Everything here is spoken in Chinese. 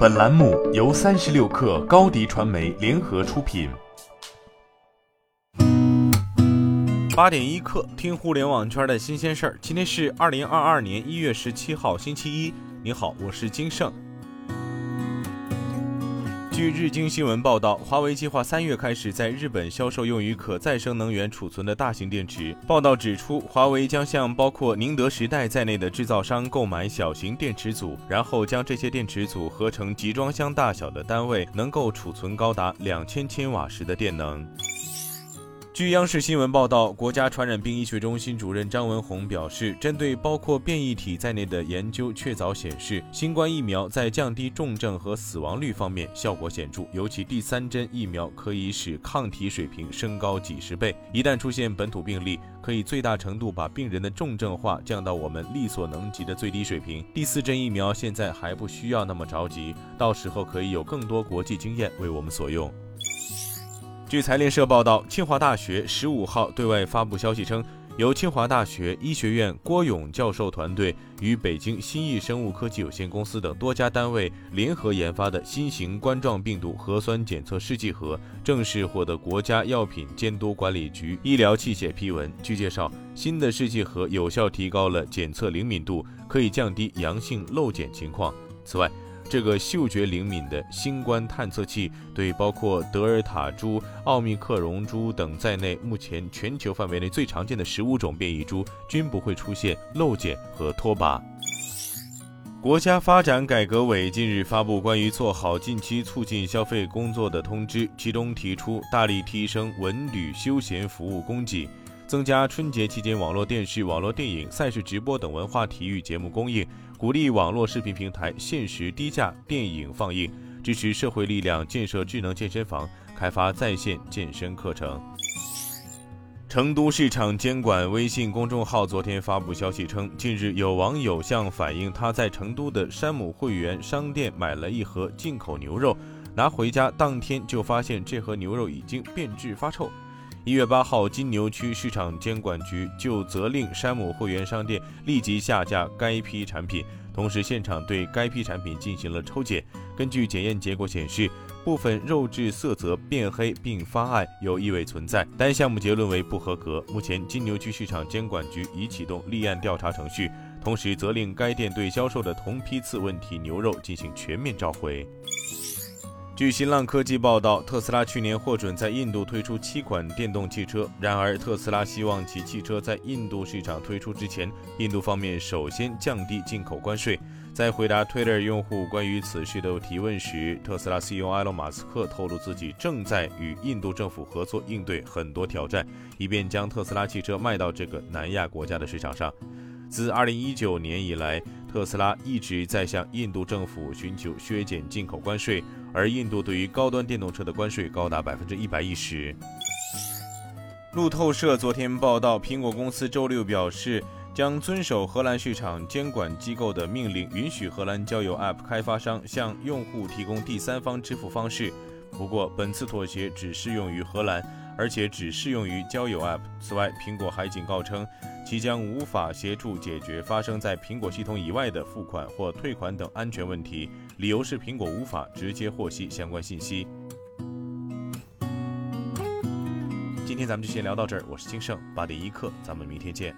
本栏目由三十六氪高低传媒联合出品。八点一刻，听互联网圈的新鲜事儿。今天是二零二二年一月十七号，星期一。你好，我是金盛。据日经新闻报道，华为计划三月开始在日本销售用于可再生能源储存的大型电池。报道指出，华为将向包括宁德时代在内的制造商购买小型电池组，然后将这些电池组合成集装箱大小的单位，能够储存高达两千千瓦时的电能。据央视新闻报道，国家传染病医学中心主任张文宏表示，针对包括变异体在内的研究确凿显示，新冠疫苗在降低重症和死亡率方面效果显著，尤其第三针疫苗可以使抗体水平升高几十倍。一旦出现本土病例，可以最大程度把病人的重症化降到我们力所能及的最低水平。第四针疫苗现在还不需要那么着急，到时候可以有更多国际经验为我们所用。据财联社报道，清华大学十五号对外发布消息称，由清华大学医学院郭勇教授团队与北京新益生物科技有限公司等多家单位联合研发的新型冠状病毒核酸检测试剂盒正式获得国家药品监督管理局医疗器械批文。据介绍，新的试剂盒有效提高了检测灵敏度，可以降低阳性漏检情况。此外，这个嗅觉灵敏的新冠探测器，对包括德尔塔株、奥密克戎株等在内，目前全球范围内最常见的十五种变异株，均不会出现漏检和脱靶。国家发展改革委近日发布关于做好近期促进消费工作的通知，其中提出大力提升文旅休闲服务供给。增加春节期间网络电视、网络电影、赛事直播等文化体育节目供应，鼓励网络视频平台限时低价电影放映，支持社会力量建设智能健身房，开发在线健身课程。成都市场监管微信公众号昨天发布消息称，近日有网友向反映他在成都的山姆会员商店买了一盒进口牛肉，拿回家当天就发现这盒牛肉已经变质发臭。一月八号，金牛区市场监管局就责令山姆会员商店立即下架该批产品，同时现场对该批产品进行了抽检。根据检验结果显示，部分肉质色泽变黑并发暗，有异味存在，单项目结论为不合格。目前，金牛区市场监管局已启动立案调查程序，同时责令该店对销售的同批次问题牛肉进行全面召回。据新浪科技报道，特斯拉去年获准在印度推出七款电动汽车。然而，特斯拉希望其汽车在印度市场推出之前，印度方面首先降低进口关税。在回答 Twitter 用户关于此事的提问时，特斯拉 CEO 埃隆·马斯克透露自己正在与印度政府合作，应对很多挑战，以便将特斯拉汽车卖到这个南亚国家的市场上。自2019年以来，特斯拉一直在向印度政府寻求削减进口关税，而印度对于高端电动车的关税高达百分之一百一十。路透社昨天报道，苹果公司周六表示，将遵守荷兰市场监管机构的命令，允许荷兰交友 App 开发商向用户提供第三方支付方式。不过，本次妥协只适用于荷兰。而且只适用于交友 App。此外，苹果还警告称，其将无法协助解决发生在苹果系统以外的付款或退款等安全问题，理由是苹果无法直接获悉相关信息。今天咱们就先聊到这儿，我是金盛八点一刻，咱们明天见。